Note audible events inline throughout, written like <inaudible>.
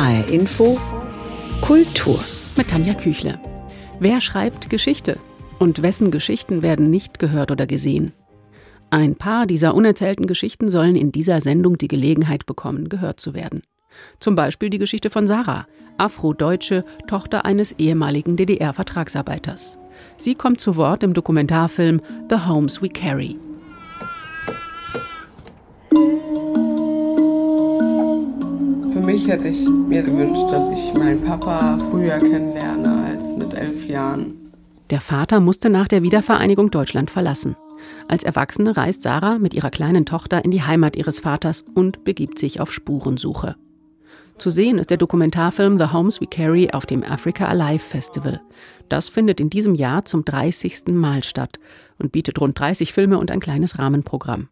HR Info Kultur mit Tanja Küchle. Wer schreibt Geschichte und wessen Geschichten werden nicht gehört oder gesehen? Ein paar dieser unerzählten Geschichten sollen in dieser Sendung die Gelegenheit bekommen, gehört zu werden. Zum Beispiel die Geschichte von Sarah, Afrodeutsche, Tochter eines ehemaligen DDR-Vertragsarbeiters. Sie kommt zu Wort im Dokumentarfilm The Homes We Carry. Für mich hätte ich mir gewünscht, dass ich meinen Papa früher kennenlerne als mit elf Jahren. Der Vater musste nach der Wiedervereinigung Deutschland verlassen. Als Erwachsene reist Sarah mit ihrer kleinen Tochter in die Heimat ihres Vaters und begibt sich auf Spurensuche. Zu sehen ist der Dokumentarfilm The Homes We Carry auf dem Africa Alive Festival. Das findet in diesem Jahr zum 30. Mal statt und bietet rund 30 Filme und ein kleines Rahmenprogramm.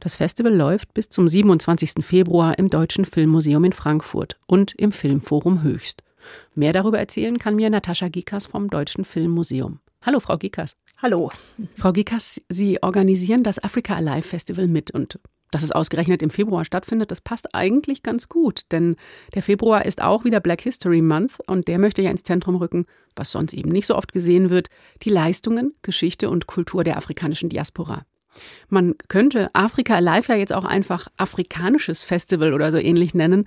Das Festival läuft bis zum 27. Februar im Deutschen Filmmuseum in Frankfurt und im Filmforum Höchst. Mehr darüber erzählen kann mir Natascha Gikas vom Deutschen Filmmuseum. Hallo, Frau Gikas. Hallo. Frau Gikas, Sie organisieren das Africa Alive Festival mit und dass es ausgerechnet im Februar stattfindet, das passt eigentlich ganz gut, denn der Februar ist auch wieder Black History Month und der möchte ja ins Zentrum rücken, was sonst eben nicht so oft gesehen wird, die Leistungen, Geschichte und Kultur der afrikanischen Diaspora. Man könnte Afrika Alive ja jetzt auch einfach afrikanisches Festival oder so ähnlich nennen.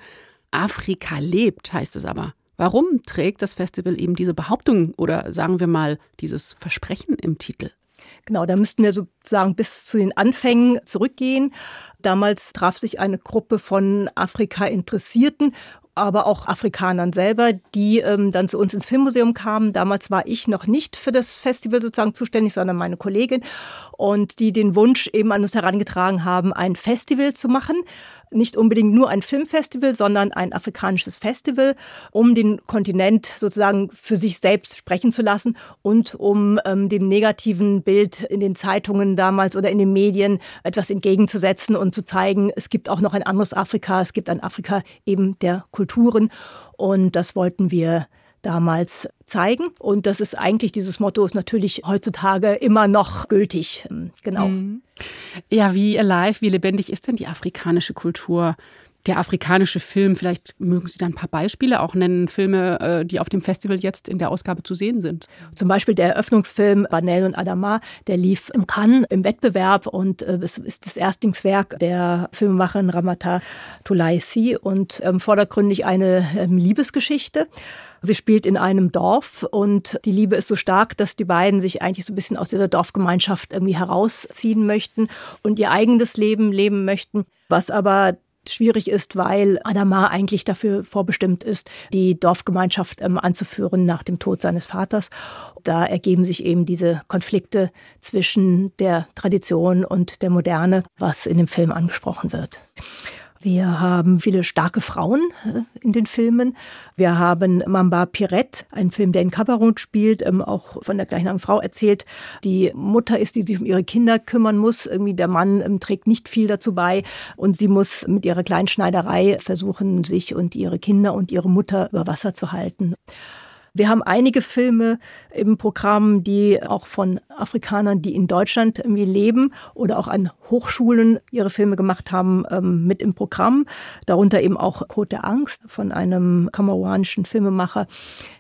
Afrika lebt heißt es aber. Warum trägt das Festival eben diese Behauptung oder sagen wir mal dieses Versprechen im Titel? Genau, da müssten wir sozusagen bis zu den Anfängen zurückgehen. Damals traf sich eine Gruppe von Afrika-Interessierten aber auch Afrikanern selber, die ähm, dann zu uns ins Filmmuseum kamen. Damals war ich noch nicht für das Festival sozusagen zuständig, sondern meine Kollegin und die den Wunsch eben an uns herangetragen haben, ein Festival zu machen nicht unbedingt nur ein Filmfestival, sondern ein afrikanisches Festival, um den Kontinent sozusagen für sich selbst sprechen zu lassen und um ähm, dem negativen Bild in den Zeitungen damals oder in den Medien etwas entgegenzusetzen und zu zeigen, es gibt auch noch ein anderes Afrika, es gibt ein Afrika eben der Kulturen und das wollten wir damals zeigen. Und das ist eigentlich, dieses Motto ist natürlich heutzutage immer noch gültig. Ähm, genau. Mhm. Ja, wie alive, wie lebendig ist denn die afrikanische Kultur? Der afrikanische Film, vielleicht mögen Sie da ein paar Beispiele auch nennen, Filme, äh, die auf dem Festival jetzt in der Ausgabe zu sehen sind. Zum Beispiel der Eröffnungsfilm Banel und Adama, der lief im Cannes im Wettbewerb und äh, es ist das Erstlingswerk der Filmemacherin Ramata Tulaisi und ähm, vordergründig eine ähm, Liebesgeschichte. Sie spielt in einem Dorf und die Liebe ist so stark, dass die beiden sich eigentlich so ein bisschen aus dieser Dorfgemeinschaft irgendwie herausziehen möchten und ihr eigenes Leben leben möchten, was aber schwierig ist, weil Adama eigentlich dafür vorbestimmt ist, die Dorfgemeinschaft ähm, anzuführen nach dem Tod seines Vaters. Da ergeben sich eben diese Konflikte zwischen der Tradition und der Moderne, was in dem Film angesprochen wird. Wir haben viele starke Frauen äh, in den Filmen. Wir haben Mamba Pirette, einen Film, der in Kabarun spielt, ähm, auch von der gleichen Frau erzählt. Die Mutter ist, die sich um ihre Kinder kümmern muss. Irgendwie der Mann ähm, trägt nicht viel dazu bei und sie muss mit ihrer Kleinschneiderei versuchen, sich und ihre Kinder und ihre Mutter über Wasser zu halten. Wir haben einige Filme im Programm, die auch von Afrikanern, die in Deutschland irgendwie leben oder auch an Hochschulen ihre Filme gemacht haben, ähm, mit im Programm. Darunter eben auch Code der Angst von einem kameruanischen Filmemacher.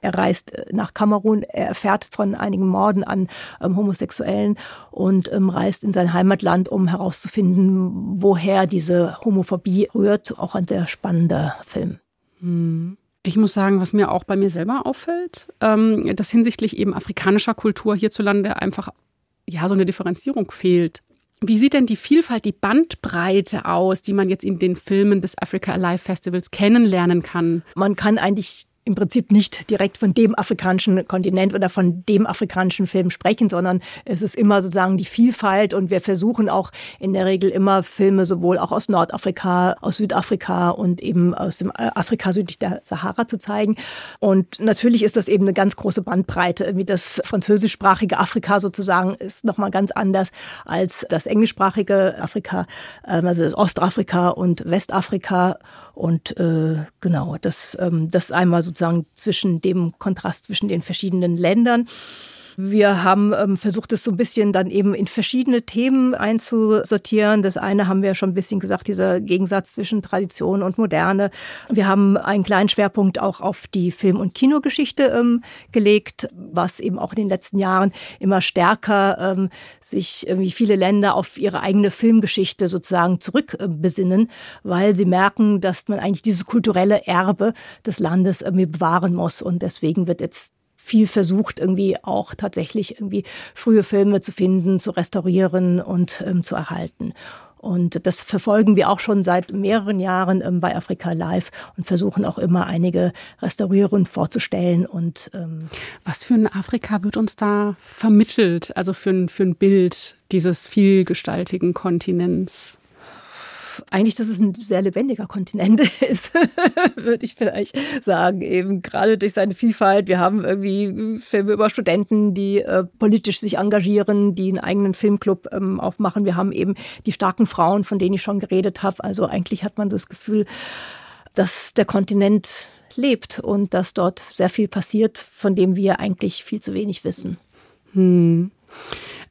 Er reist äh, nach Kamerun, er erfährt von einigen Morden an ähm, Homosexuellen und ähm, reist in sein Heimatland, um herauszufinden, woher diese Homophobie rührt. Auch ein sehr spannender Film. Hm. Ich muss sagen, was mir auch bei mir selber auffällt, ähm, dass hinsichtlich eben afrikanischer Kultur hierzulande einfach ja so eine Differenzierung fehlt. Wie sieht denn die Vielfalt, die Bandbreite aus, die man jetzt in den Filmen des Africa Alive Festivals kennenlernen kann? Man kann eigentlich im Prinzip nicht direkt von dem afrikanischen Kontinent oder von dem afrikanischen Film sprechen, sondern es ist immer sozusagen die Vielfalt und wir versuchen auch in der Regel immer Filme sowohl auch aus Nordafrika, aus Südafrika und eben aus dem äh, Afrika südlich der Sahara zu zeigen. Und natürlich ist das eben eine ganz große Bandbreite. Wie das französischsprachige Afrika sozusagen ist nochmal ganz anders als das englischsprachige Afrika, ähm, also das Ostafrika und Westafrika. Und äh, genau, das, ähm, das einmal sozusagen zwischen dem Kontrast zwischen den verschiedenen Ländern. Wir haben ähm, versucht, es so ein bisschen dann eben in verschiedene Themen einzusortieren. Das eine haben wir schon ein bisschen gesagt, dieser Gegensatz zwischen Tradition und Moderne. Wir haben einen kleinen Schwerpunkt auch auf die Film- und Kinogeschichte ähm, gelegt, was eben auch in den letzten Jahren immer stärker ähm, sich irgendwie viele Länder auf ihre eigene Filmgeschichte sozusagen zurückbesinnen, weil sie merken, dass man eigentlich dieses kulturelle Erbe des Landes irgendwie bewahren muss. Und deswegen wird jetzt viel versucht, irgendwie auch tatsächlich irgendwie frühe Filme zu finden, zu restaurieren und ähm, zu erhalten. Und das verfolgen wir auch schon seit mehreren Jahren ähm, bei Afrika Live und versuchen auch immer einige Restaurierungen vorzustellen. Und ähm was für ein Afrika wird uns da vermittelt? Also für ein, für ein Bild dieses vielgestaltigen Kontinents? Eigentlich, dass es ein sehr lebendiger Kontinent <laughs> ist, würde ich vielleicht sagen. Eben gerade durch seine Vielfalt. Wir haben irgendwie Filme über Studenten, die äh, politisch sich engagieren, die einen eigenen Filmclub ähm, aufmachen. Wir haben eben die starken Frauen, von denen ich schon geredet habe. Also eigentlich hat man das Gefühl, dass der Kontinent lebt und dass dort sehr viel passiert, von dem wir eigentlich viel zu wenig wissen. Hm.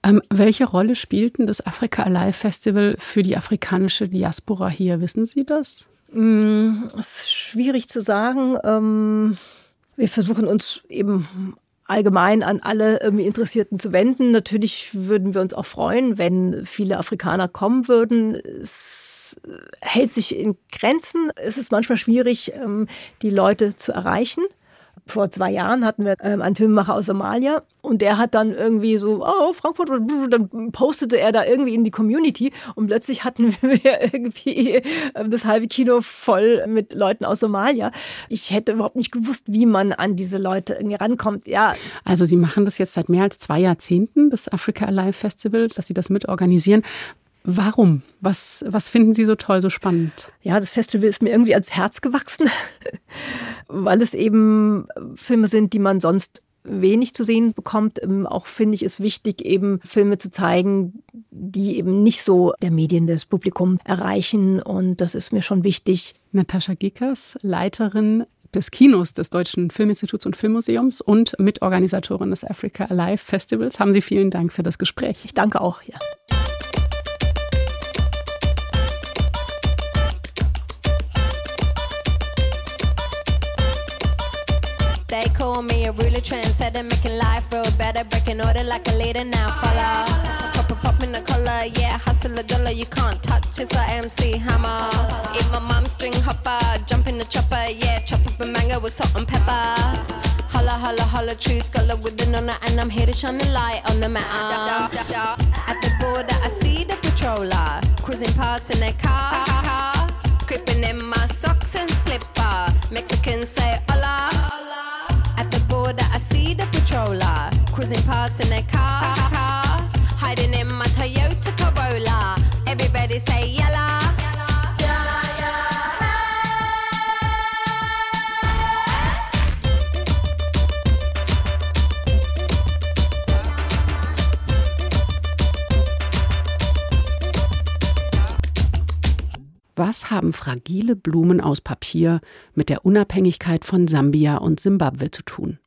Ähm, welche Rolle spielt denn das Afrika Alive Festival für die afrikanische Diaspora hier? Wissen Sie das? Mm, es ist schwierig zu sagen. Ähm, wir versuchen uns eben allgemein an alle irgendwie Interessierten zu wenden. Natürlich würden wir uns auch freuen, wenn viele Afrikaner kommen würden. Es hält sich in Grenzen. Es ist manchmal schwierig, ähm, die Leute zu erreichen vor zwei Jahren hatten wir ähm, einen Filmemacher aus Somalia und der hat dann irgendwie so, oh, Frankfurt, dann postete er da irgendwie in die Community und plötzlich hatten <laughs> wir irgendwie ähm, das halbe Kino voll mit Leuten aus Somalia. Ich hätte überhaupt nicht gewusst, wie man an diese Leute irgendwie rankommt. Ja. Also Sie machen das jetzt seit mehr als zwei Jahrzehnten, das Africa Alive Festival, dass Sie das mitorganisieren. Warum? Was, was finden Sie so toll, so spannend? Ja, das Festival ist mir irgendwie ans Herz gewachsen, <laughs> weil es eben Filme sind, die man sonst wenig zu sehen bekommt. Ähm, auch finde ich es wichtig, eben Filme zu zeigen, die eben nicht so der Medien des Publikum erreichen. Und das ist mir schon wichtig. Natascha Gickers, Leiterin des Kinos des Deutschen Filminstituts und Filmmuseums und Mitorganisatorin des Africa Alive Festivals. Haben Sie vielen Dank für das Gespräch. Ich danke auch, ja. Call me a ruler, trendsetter, making life real better, breaking order like a leader now. Follow, pop, pop, pop in the collar, yeah, hustle a dollar, you can't touch. It's a MC hammer. Eat my mom's string hopper, jump in the chopper, yeah, chop up a mango with salt and pepper. Holla, holla, holla, true scholar with the nonna, and I'm here to shine the light on the matter. At the border, I see the patroller cruising past in their car, creeping in my socks and slipper. Mexicans say hola. See the patroller cruising past in their car, hiding in my Toyota Corolla. Everybody say yalla. Was haben fragile Blumen aus Papier mit der Unabhängigkeit von Sambia und Simbabwe zu tun?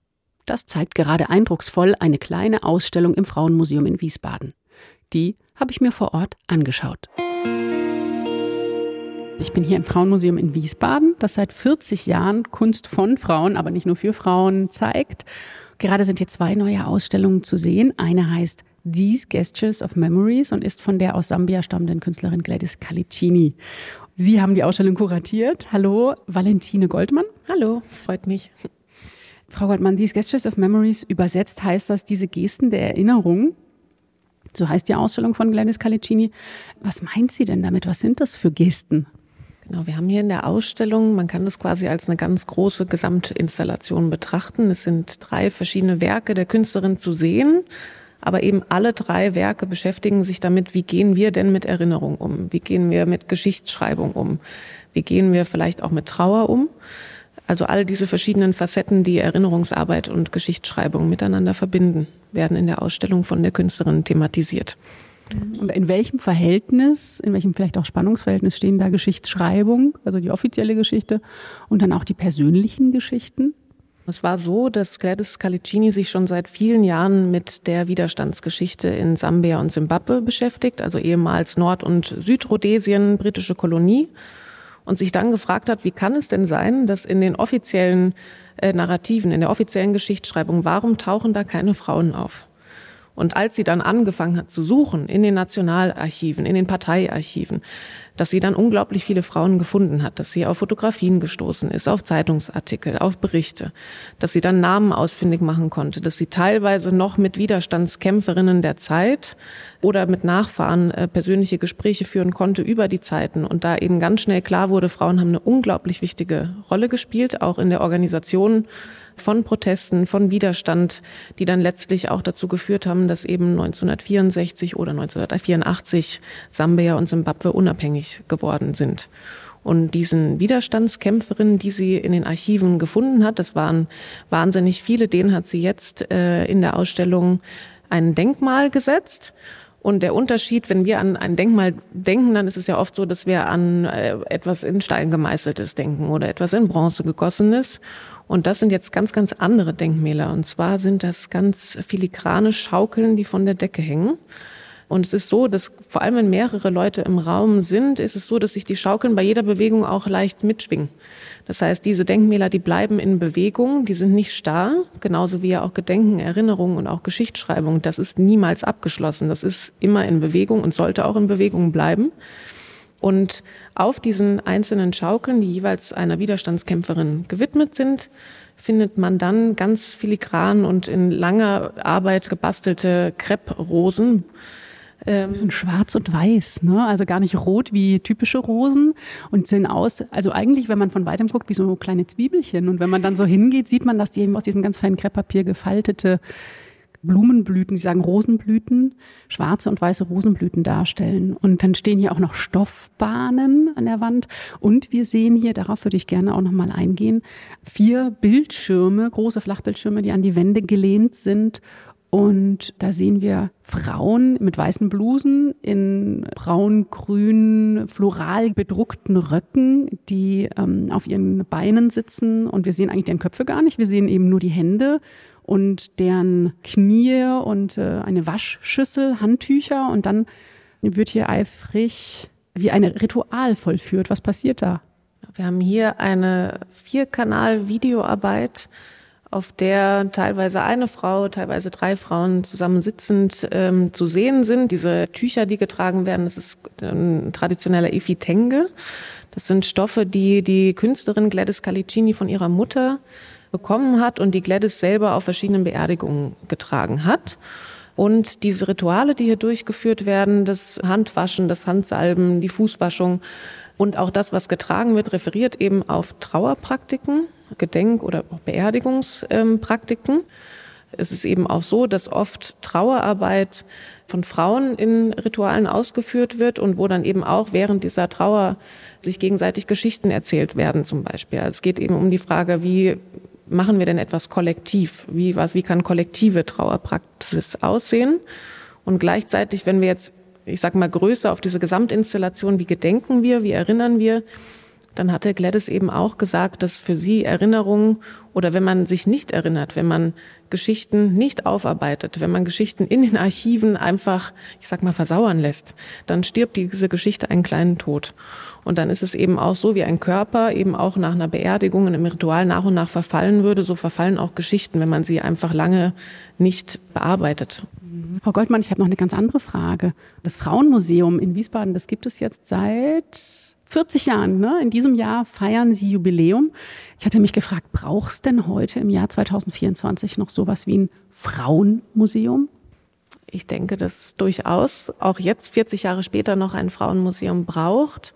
Das zeigt gerade eindrucksvoll eine kleine Ausstellung im Frauenmuseum in Wiesbaden. Die habe ich mir vor Ort angeschaut. Ich bin hier im Frauenmuseum in Wiesbaden, das seit 40 Jahren Kunst von Frauen, aber nicht nur für Frauen zeigt. Gerade sind hier zwei neue Ausstellungen zu sehen. Eine heißt These Gestures of Memories und ist von der aus Sambia stammenden Künstlerin Gladys Calicini. Sie haben die Ausstellung kuratiert. Hallo, Valentine Goldmann. Hallo, freut mich. Frau Goldmann, These Gestures of Memories übersetzt heißt das diese Gesten der Erinnerung. So heißt die Ausstellung von Gladys Calicini. Was meint sie denn damit? Was sind das für Gesten? Genau, wir haben hier in der Ausstellung, man kann das quasi als eine ganz große Gesamtinstallation betrachten. Es sind drei verschiedene Werke der Künstlerin zu sehen, aber eben alle drei Werke beschäftigen sich damit, wie gehen wir denn mit Erinnerung um? Wie gehen wir mit Geschichtsschreibung um? Wie gehen wir vielleicht auch mit Trauer um? Also all diese verschiedenen Facetten, die Erinnerungsarbeit und Geschichtsschreibung miteinander verbinden, werden in der Ausstellung von der Künstlerin thematisiert. Und in welchem Verhältnis, in welchem vielleicht auch Spannungsverhältnis stehen da Geschichtsschreibung, also die offizielle Geschichte, und dann auch die persönlichen Geschichten? Es war so, dass Gladys Calicini sich schon seit vielen Jahren mit der Widerstandsgeschichte in Sambia und Simbabwe beschäftigt, also ehemals Nord- und Südrhodesien, britische Kolonie, und sich dann gefragt hat, wie kann es denn sein, dass in den offiziellen äh, Narrativen, in der offiziellen Geschichtsschreibung, warum tauchen da keine Frauen auf? Und als sie dann angefangen hat zu suchen in den Nationalarchiven, in den Parteiarchiven, dass sie dann unglaublich viele Frauen gefunden hat, dass sie auf Fotografien gestoßen ist, auf Zeitungsartikel, auf Berichte, dass sie dann Namen ausfindig machen konnte, dass sie teilweise noch mit Widerstandskämpferinnen der Zeit oder mit Nachfahren äh, persönliche Gespräche führen konnte über die Zeiten. Und da eben ganz schnell klar wurde, Frauen haben eine unglaublich wichtige Rolle gespielt, auch in der Organisation von Protesten, von Widerstand, die dann letztlich auch dazu geführt haben, dass eben 1964 oder 1984 Sambia und Simbabwe unabhängig geworden sind. Und diesen Widerstandskämpferinnen, die sie in den Archiven gefunden hat, das waren wahnsinnig viele, denen hat sie jetzt äh, in der Ausstellung ein Denkmal gesetzt. Und der Unterschied, wenn wir an ein Denkmal denken, dann ist es ja oft so, dass wir an äh, etwas in Stein gemeißeltes denken oder etwas in Bronze gegossenes. Und das sind jetzt ganz, ganz andere Denkmäler. Und zwar sind das ganz filigrane Schaukeln, die von der Decke hängen. Und es ist so, dass vor allem wenn mehrere Leute im Raum sind, ist es so, dass sich die Schaukeln bei jeder Bewegung auch leicht mitschwingen. Das heißt, diese Denkmäler, die bleiben in Bewegung, die sind nicht starr, genauso wie ja auch Gedenken, Erinnerungen und auch Geschichtsschreibung. Das ist niemals abgeschlossen. Das ist immer in Bewegung und sollte auch in Bewegung bleiben. Und auf diesen einzelnen Schaukeln, die jeweils einer Widerstandskämpferin gewidmet sind, findet man dann ganz filigran und in langer Arbeit gebastelte Krepprosen. Ähm, sind schwarz und weiß, ne? Also gar nicht rot wie typische Rosen und sehen aus, also eigentlich, wenn man von weitem guckt, wie so kleine Zwiebelchen. Und wenn man dann so hingeht, sieht man, dass die eben aus diesem ganz feinen Krepppapier gefaltete Blumenblüten, sie sagen Rosenblüten, schwarze und weiße Rosenblüten darstellen. Und dann stehen hier auch noch Stoffbahnen an der Wand. Und wir sehen hier, darauf würde ich gerne auch nochmal eingehen, vier Bildschirme, große Flachbildschirme, die an die Wände gelehnt sind. Und da sehen wir Frauen mit weißen Blusen in braun-grün, floral bedruckten Röcken, die ähm, auf ihren Beinen sitzen. Und wir sehen eigentlich deren Köpfe gar nicht. Wir sehen eben nur die Hände und deren Knie und äh, eine Waschschüssel, Handtücher und dann wird hier eifrig wie ein Ritual vollführt. Was passiert da? Wir haben hier eine Vierkanal-Videoarbeit, auf der teilweise eine Frau, teilweise drei Frauen zusammen sitzend ähm, zu sehen sind. Diese Tücher, die getragen werden, das ist ein traditioneller Ifitenge. Das sind Stoffe, die die Künstlerin Gladys Calicini von ihrer Mutter bekommen hat und die Gladys selber auf verschiedenen Beerdigungen getragen hat. Und diese Rituale, die hier durchgeführt werden, das Handwaschen, das Handsalben, die Fußwaschung und auch das, was getragen wird, referiert eben auf Trauerpraktiken, Gedenk- oder Beerdigungspraktiken. Es ist eben auch so, dass oft Trauerarbeit von Frauen in Ritualen ausgeführt wird und wo dann eben auch während dieser Trauer sich gegenseitig Geschichten erzählt werden zum Beispiel. Also es geht eben um die Frage, wie machen wir denn etwas kollektiv? Wie, was, wie kann kollektive Trauerpraxis aussehen? Und gleichzeitig, wenn wir jetzt, ich sag mal, größer auf diese Gesamtinstallation, wie gedenken wir, wie erinnern wir, dann hatte Gladys eben auch gesagt, dass für sie Erinnerungen oder wenn man sich nicht erinnert, wenn man Geschichten nicht aufarbeitet, wenn man Geschichten in den Archiven einfach, ich sag mal, versauern lässt, dann stirbt diese Geschichte einen kleinen Tod. Und dann ist es eben auch so, wie ein Körper eben auch nach einer Beerdigung in einem Ritual nach und nach verfallen würde, so verfallen auch Geschichten, wenn man sie einfach lange nicht bearbeitet. Frau Goldmann, ich habe noch eine ganz andere Frage. Das Frauenmuseum in Wiesbaden, das gibt es jetzt seit 40 Jahren. Ne? In diesem Jahr feiern Sie Jubiläum. Ich hatte mich gefragt, braucht es denn heute im Jahr 2024 noch sowas wie ein Frauenmuseum? Ich denke, dass durchaus auch jetzt 40 Jahre später noch ein Frauenmuseum braucht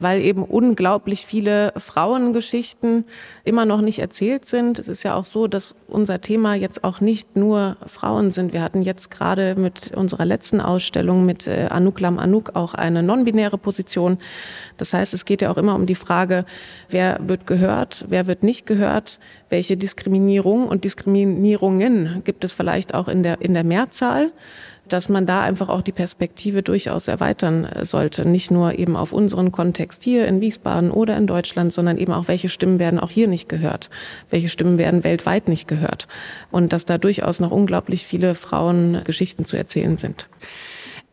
weil eben unglaublich viele Frauengeschichten immer noch nicht erzählt sind. Es ist ja auch so, dass unser Thema jetzt auch nicht nur Frauen sind. Wir hatten jetzt gerade mit unserer letzten Ausstellung mit äh, Anouk Lam Anouk auch eine non-binäre Position. Das heißt, es geht ja auch immer um die Frage, wer wird gehört, wer wird nicht gehört, welche Diskriminierung und Diskriminierungen gibt es vielleicht auch in der, in der Mehrzahl. Dass man da einfach auch die Perspektive durchaus erweitern äh, sollte. Nicht nur eben auf unseren Kontext hier in Wiesbaden oder in Deutschland, sondern eben auch, welche Stimmen werden auch hier nicht gehört, welche Stimmen werden weltweit nicht gehört. Und dass da durchaus noch unglaublich viele Frauen Geschichten zu erzählen sind.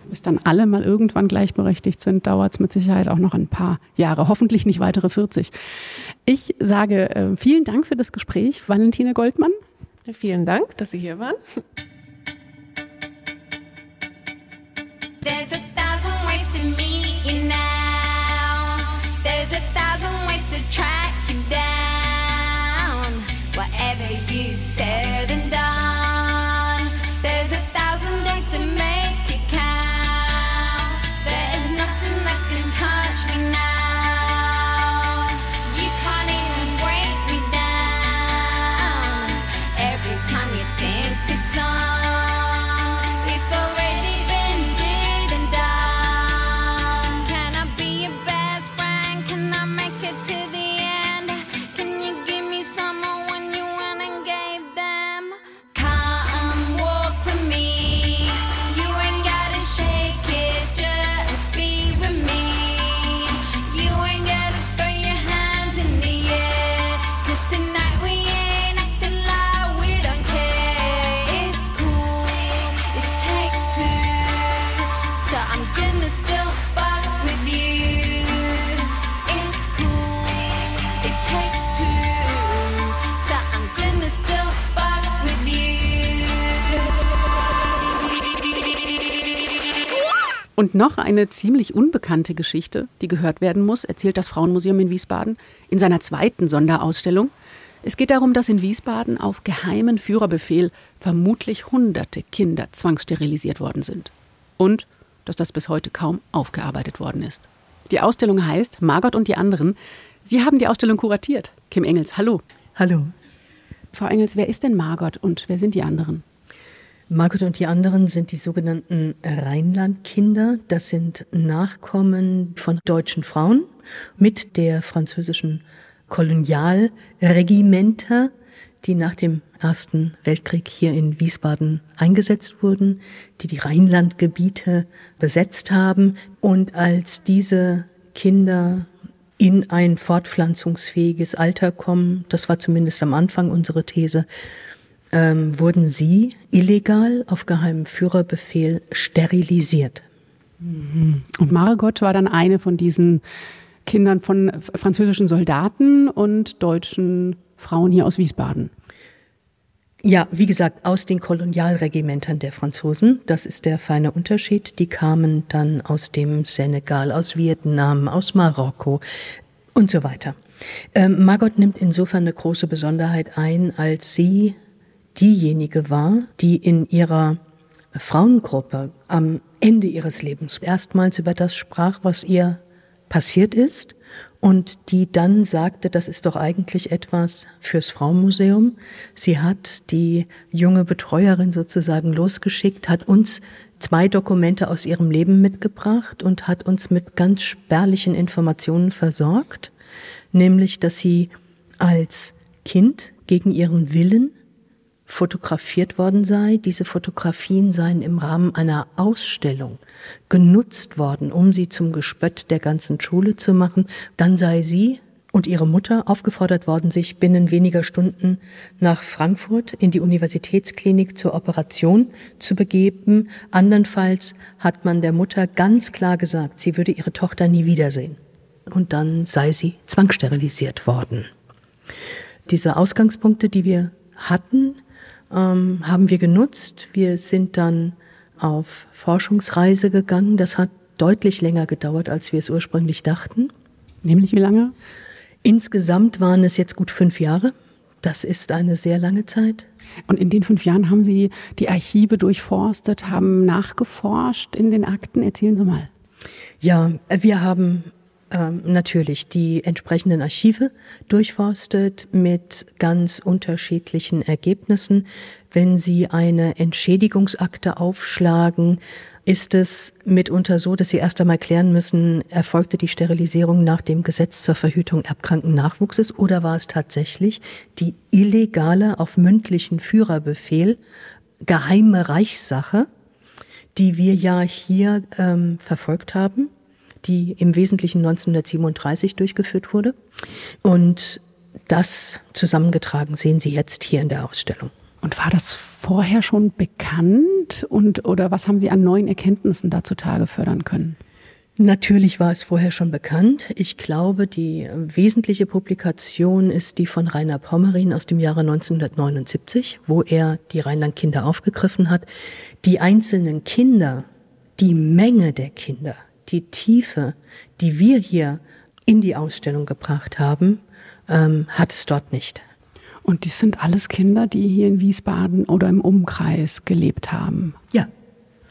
Bis dann alle mal irgendwann gleichberechtigt sind, dauert es mit Sicherheit auch noch ein paar Jahre, hoffentlich nicht weitere 40. Ich sage äh, vielen Dank für das Gespräch, Valentine Goldmann. Vielen Dank, dass Sie hier waren. There's a thousand ways to meet you now. There's a thousand ways to track you down. Whatever you said Und noch eine ziemlich unbekannte Geschichte, die gehört werden muss, erzählt das Frauenmuseum in Wiesbaden in seiner zweiten Sonderausstellung. Es geht darum, dass in Wiesbaden auf geheimen Führerbefehl vermutlich hunderte Kinder zwangssterilisiert worden sind. Und dass das bis heute kaum aufgearbeitet worden ist. Die Ausstellung heißt Margot und die anderen. Sie haben die Ausstellung kuratiert. Kim Engels, hallo. Hallo. Frau Engels, wer ist denn Margot und wer sind die anderen? Margot und die anderen sind die sogenannten Rheinlandkinder. Das sind Nachkommen von deutschen Frauen mit der französischen Kolonialregimenter, die nach dem Ersten Weltkrieg hier in Wiesbaden eingesetzt wurden, die die Rheinlandgebiete besetzt haben. Und als diese Kinder in ein fortpflanzungsfähiges Alter kommen, das war zumindest am Anfang unsere These, ähm, wurden sie illegal auf geheimen Führerbefehl sterilisiert. Und Margot war dann eine von diesen Kindern von französischen Soldaten und deutschen Frauen hier aus Wiesbaden. Ja, wie gesagt, aus den Kolonialregimentern der Franzosen. Das ist der feine Unterschied. Die kamen dann aus dem Senegal, aus Vietnam, aus Marokko und so weiter. Ähm, Margot nimmt insofern eine große Besonderheit ein, als sie diejenige war, die in ihrer Frauengruppe am Ende ihres Lebens erstmals über das sprach, was ihr passiert ist und die dann sagte, das ist doch eigentlich etwas fürs Frauenmuseum. Sie hat die junge Betreuerin sozusagen losgeschickt, hat uns zwei Dokumente aus ihrem Leben mitgebracht und hat uns mit ganz spärlichen Informationen versorgt, nämlich, dass sie als Kind gegen ihren Willen fotografiert worden sei. Diese Fotografien seien im Rahmen einer Ausstellung genutzt worden, um sie zum Gespött der ganzen Schule zu machen. Dann sei sie und ihre Mutter aufgefordert worden, sich binnen weniger Stunden nach Frankfurt in die Universitätsklinik zur Operation zu begeben. Andernfalls hat man der Mutter ganz klar gesagt, sie würde ihre Tochter nie wiedersehen. Und dann sei sie zwangssterilisiert worden. Diese Ausgangspunkte, die wir hatten, ähm, haben wir genutzt. Wir sind dann auf Forschungsreise gegangen. Das hat deutlich länger gedauert, als wir es ursprünglich dachten. Nämlich wie lange? Insgesamt waren es jetzt gut fünf Jahre. Das ist eine sehr lange Zeit. Und in den fünf Jahren haben Sie die Archive durchforstet, haben nachgeforscht in den Akten. Erzählen Sie mal. Ja, wir haben ähm, natürlich die entsprechenden Archive durchforstet mit ganz unterschiedlichen Ergebnissen. Wenn Sie eine Entschädigungsakte aufschlagen, ist es mitunter so, dass Sie erst einmal klären müssen, erfolgte die Sterilisierung nach dem Gesetz zur Verhütung erbkranken Nachwuchses oder war es tatsächlich die illegale auf mündlichen Führerbefehl geheime Reichssache, die wir ja hier ähm, verfolgt haben, die im Wesentlichen 1937 durchgeführt wurde. Und das zusammengetragen sehen Sie jetzt hier in der Ausstellung. Und war das vorher schon bekannt und oder was haben Sie an neuen Erkenntnissen da zutage fördern können? Natürlich war es vorher schon bekannt. Ich glaube, die wesentliche Publikation ist die von Rainer Pommerin aus dem Jahre 1979, wo er die Rheinland-Kinder aufgegriffen hat. Die einzelnen Kinder, die Menge der Kinder, die Tiefe, die wir hier in die Ausstellung gebracht haben, ähm, hat es dort nicht. Und die sind alles Kinder, die hier in Wiesbaden oder im Umkreis gelebt haben. Ja,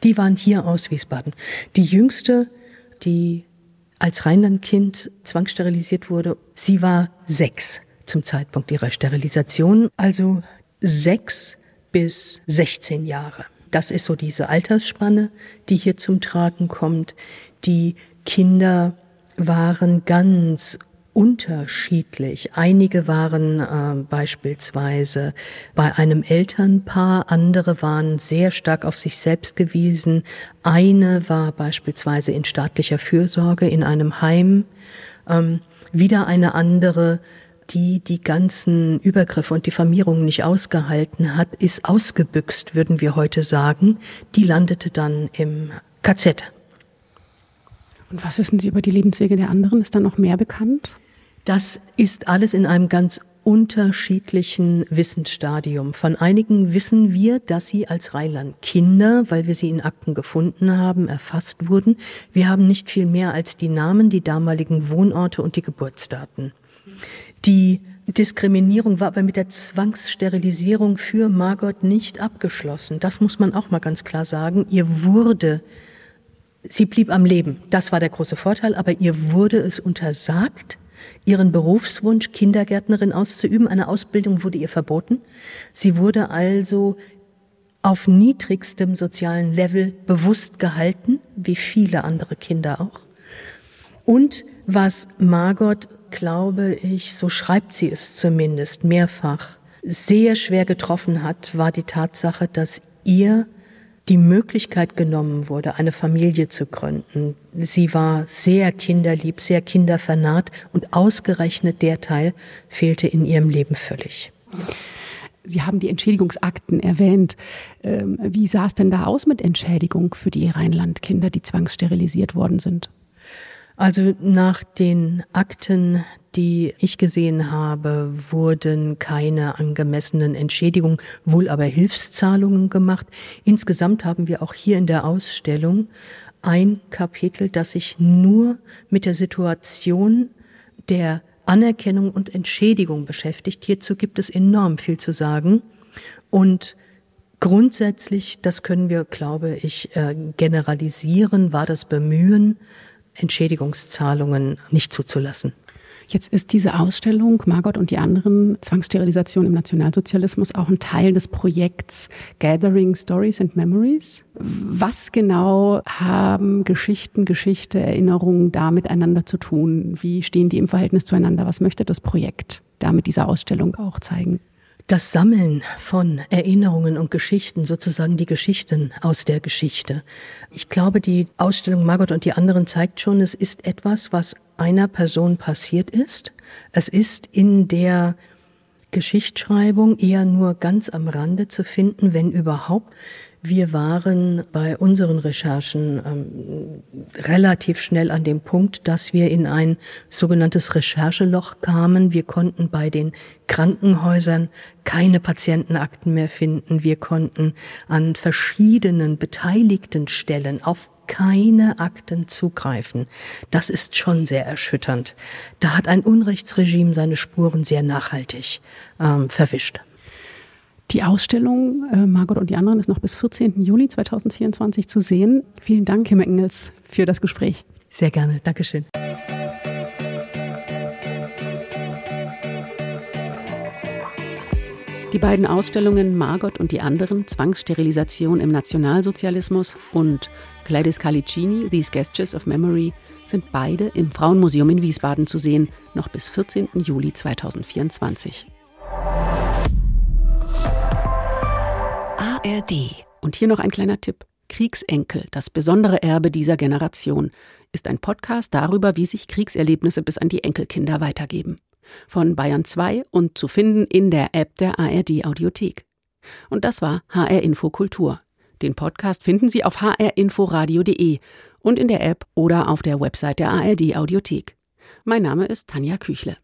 die waren hier aus Wiesbaden. Die jüngste, die als Rheinlandkind zwangssterilisiert wurde, sie war sechs zum Zeitpunkt ihrer Sterilisation, also sechs bis 16 Jahre. Das ist so diese Altersspanne, die hier zum Tragen kommt. Die Kinder waren ganz unterschiedlich. Einige waren äh, beispielsweise bei einem Elternpaar, andere waren sehr stark auf sich selbst gewiesen. Eine war beispielsweise in staatlicher Fürsorge in einem Heim. Ähm, wieder eine andere, die die ganzen Übergriffe und Diffamierungen nicht ausgehalten hat, ist ausgebüxt, würden wir heute sagen. Die landete dann im KZ. Und was wissen Sie über die Lebenswege der anderen? Ist da noch mehr bekannt? Das ist alles in einem ganz unterschiedlichen Wissensstadium. Von einigen wissen wir, dass sie als Rheinland Kinder, weil wir sie in Akten gefunden haben, erfasst wurden. Wir haben nicht viel mehr als die Namen, die damaligen Wohnorte und die Geburtsdaten. Die Diskriminierung war aber mit der Zwangssterilisierung für Margot nicht abgeschlossen. Das muss man auch mal ganz klar sagen. Ihr wurde, sie blieb am Leben. Das war der große Vorteil, aber ihr wurde es untersagt, ihren Berufswunsch, Kindergärtnerin auszuüben. Eine Ausbildung wurde ihr verboten. Sie wurde also auf niedrigstem sozialen Level bewusst gehalten, wie viele andere Kinder auch. Und was Margot, glaube ich, so schreibt sie es zumindest mehrfach, sehr schwer getroffen hat, war die Tatsache, dass ihr die Möglichkeit genommen wurde, eine Familie zu gründen. Sie war sehr kinderlieb, sehr kindervernaht und ausgerechnet der Teil fehlte in ihrem Leben völlig. Sie haben die Entschädigungsakten erwähnt. Ähm, wie sah es denn da aus mit Entschädigung für die Rheinlandkinder, die zwangssterilisiert worden sind? Also nach den Akten, die ich gesehen habe, wurden keine angemessenen Entschädigungen, wohl aber Hilfszahlungen gemacht. Insgesamt haben wir auch hier in der Ausstellung ein Kapitel, das sich nur mit der Situation der Anerkennung und Entschädigung beschäftigt. Hierzu gibt es enorm viel zu sagen. Und grundsätzlich, das können wir, glaube ich, äh, generalisieren, war das Bemühen, Entschädigungszahlungen nicht zuzulassen. Jetzt ist diese Ausstellung Margot und die anderen Zwangssterilisation im Nationalsozialismus auch ein Teil des Projekts Gathering Stories and Memories. Was genau haben Geschichten, Geschichte, Erinnerungen da miteinander zu tun? Wie stehen die im Verhältnis zueinander? Was möchte das Projekt da mit dieser Ausstellung auch zeigen? Das Sammeln von Erinnerungen und Geschichten, sozusagen die Geschichten aus der Geschichte. Ich glaube, die Ausstellung Margot und die anderen zeigt schon, es ist etwas, was einer Person passiert ist. Es ist in der Geschichtsschreibung eher nur ganz am Rande zu finden, wenn überhaupt. Wir waren bei unseren Recherchen ähm, relativ schnell an dem Punkt, dass wir in ein sogenanntes Rechercheloch kamen. Wir konnten bei den Krankenhäusern keine Patientenakten mehr finden. Wir konnten an verschiedenen beteiligten Stellen auf keine Akten zugreifen. Das ist schon sehr erschütternd. Da hat ein Unrechtsregime seine Spuren sehr nachhaltig ähm, verwischt. Die Ausstellung äh, Margot und die anderen ist noch bis 14. Juli 2024 zu sehen. Vielen Dank, Kim Engels, für das Gespräch. Sehr gerne. Dankeschön. Die beiden Ausstellungen Margot und die anderen Zwangssterilisation im Nationalsozialismus und Gladys Calicini, These Gestures of Memory sind beide im Frauenmuseum in Wiesbaden zu sehen, noch bis 14. Juli 2024. ARD. Und hier noch ein kleiner Tipp. Kriegsenkel, das besondere Erbe dieser Generation, ist ein Podcast darüber, wie sich Kriegserlebnisse bis an die Enkelkinder weitergeben. Von Bayern 2 und zu finden in der App der ARD Audiothek. Und das war HR Info Kultur. Den Podcast finden Sie auf hrinforadio.de und in der App oder auf der Website der ARD Audiothek. Mein Name ist Tanja Küchle.